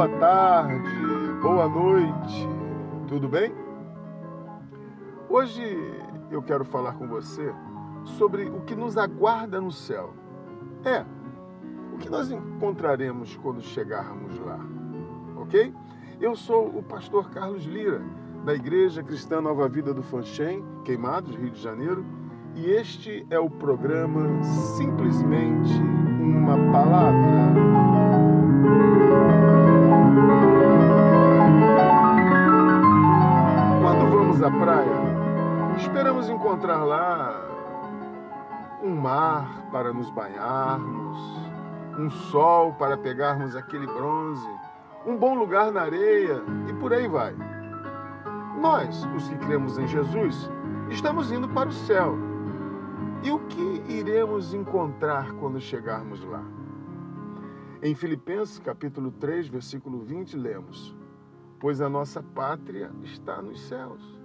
boa tarde, boa noite, tudo bem? Hoje eu quero falar com você sobre o que nos aguarda no céu. É, o que nós encontraremos quando chegarmos lá, ok? Eu sou o pastor Carlos Lira, da Igreja Cristã Nova Vida do Fanchen, Queimados, Rio de Janeiro, e este é o programa Simplesmente uma Palavra. Esperamos encontrar lá um mar para nos banharmos, um sol para pegarmos aquele bronze, um bom lugar na areia e por aí vai. Nós, os que cremos em Jesus, estamos indo para o céu. E o que iremos encontrar quando chegarmos lá? Em Filipenses capítulo 3, versículo 20, lemos: Pois a nossa pátria está nos céus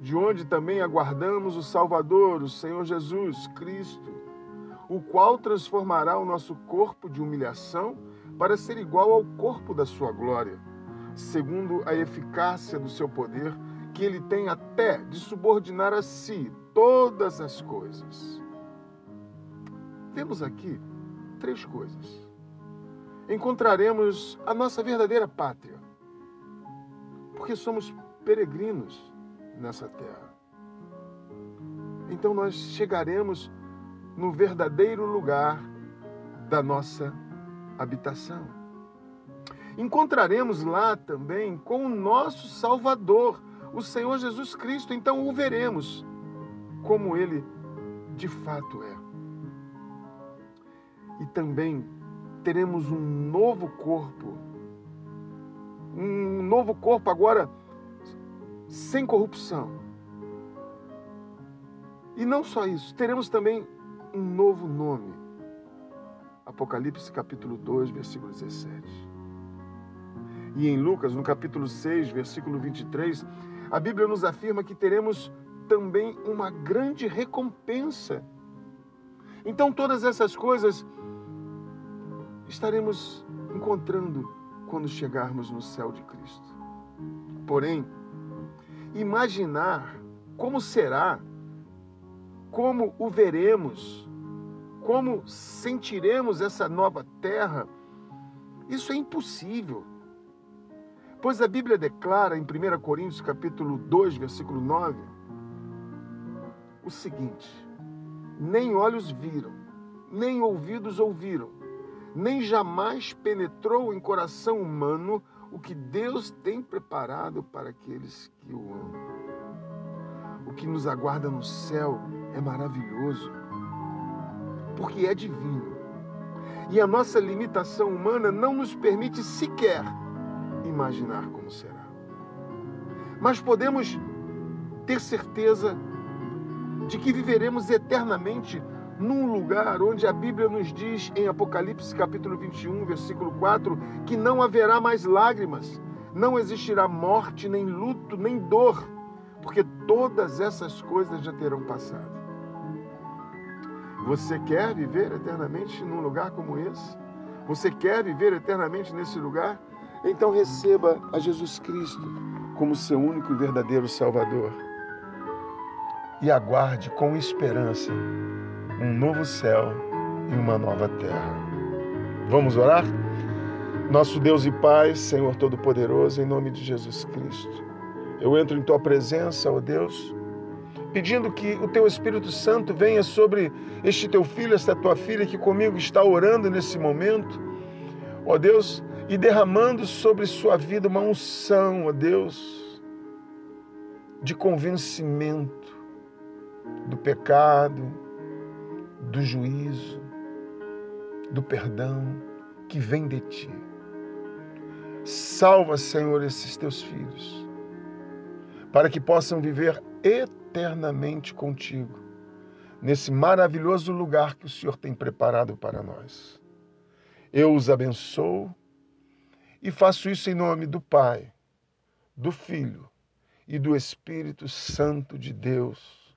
de onde também aguardamos o Salvador, o Senhor Jesus Cristo, o qual transformará o nosso corpo de humilhação para ser igual ao corpo da sua glória, segundo a eficácia do seu poder, que ele tem até de subordinar a si todas as coisas. Temos aqui três coisas. Encontraremos a nossa verdadeira pátria, porque somos peregrinos nessa terra. Então nós chegaremos no verdadeiro lugar da nossa habitação. Encontraremos lá também com o nosso Salvador, o Senhor Jesus Cristo. Então o veremos como ele de fato é. E também teremos um novo corpo. Um novo corpo agora sem corrupção. E não só isso, teremos também um novo nome. Apocalipse capítulo 2, versículo 17. E em Lucas, no capítulo 6, versículo 23, a Bíblia nos afirma que teremos também uma grande recompensa. Então, todas essas coisas estaremos encontrando quando chegarmos no céu de Cristo. Porém, imaginar como será, como o veremos, como sentiremos essa nova terra, isso é impossível. Pois a Bíblia declara em 1 Coríntios capítulo 2, versículo 9, o seguinte: nem olhos viram, nem ouvidos ouviram, nem jamais penetrou em coração humano o que Deus tem preparado para aqueles que o amam. O que nos aguarda no céu é maravilhoso, porque é divino. E a nossa limitação humana não nos permite sequer imaginar como será. Mas podemos ter certeza de que viveremos eternamente num lugar onde a Bíblia nos diz em Apocalipse capítulo 21, versículo 4, que não haverá mais lágrimas, não existirá morte, nem luto, nem dor, porque todas essas coisas já terão passado. Você quer viver eternamente num lugar como esse? Você quer viver eternamente nesse lugar? Então receba a Jesus Cristo como seu único e verdadeiro Salvador. E aguarde com esperança um novo céu e uma nova terra. Vamos orar? Nosso Deus e Pai, Senhor Todo-Poderoso, em nome de Jesus Cristo, eu entro em Tua presença, ó Deus, pedindo que o Teu Espírito Santo venha sobre este Teu filho, esta Tua filha que comigo está orando nesse momento, ó Deus, e derramando sobre sua vida uma unção, ó Deus, de convencimento do pecado, do juízo, do perdão que vem de ti. Salva, Senhor, esses teus filhos, para que possam viver eternamente contigo, nesse maravilhoso lugar que o Senhor tem preparado para nós. Eu os abençoo e faço isso em nome do Pai, do Filho e do Espírito Santo de Deus.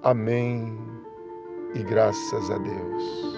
Amém e graças a Deus.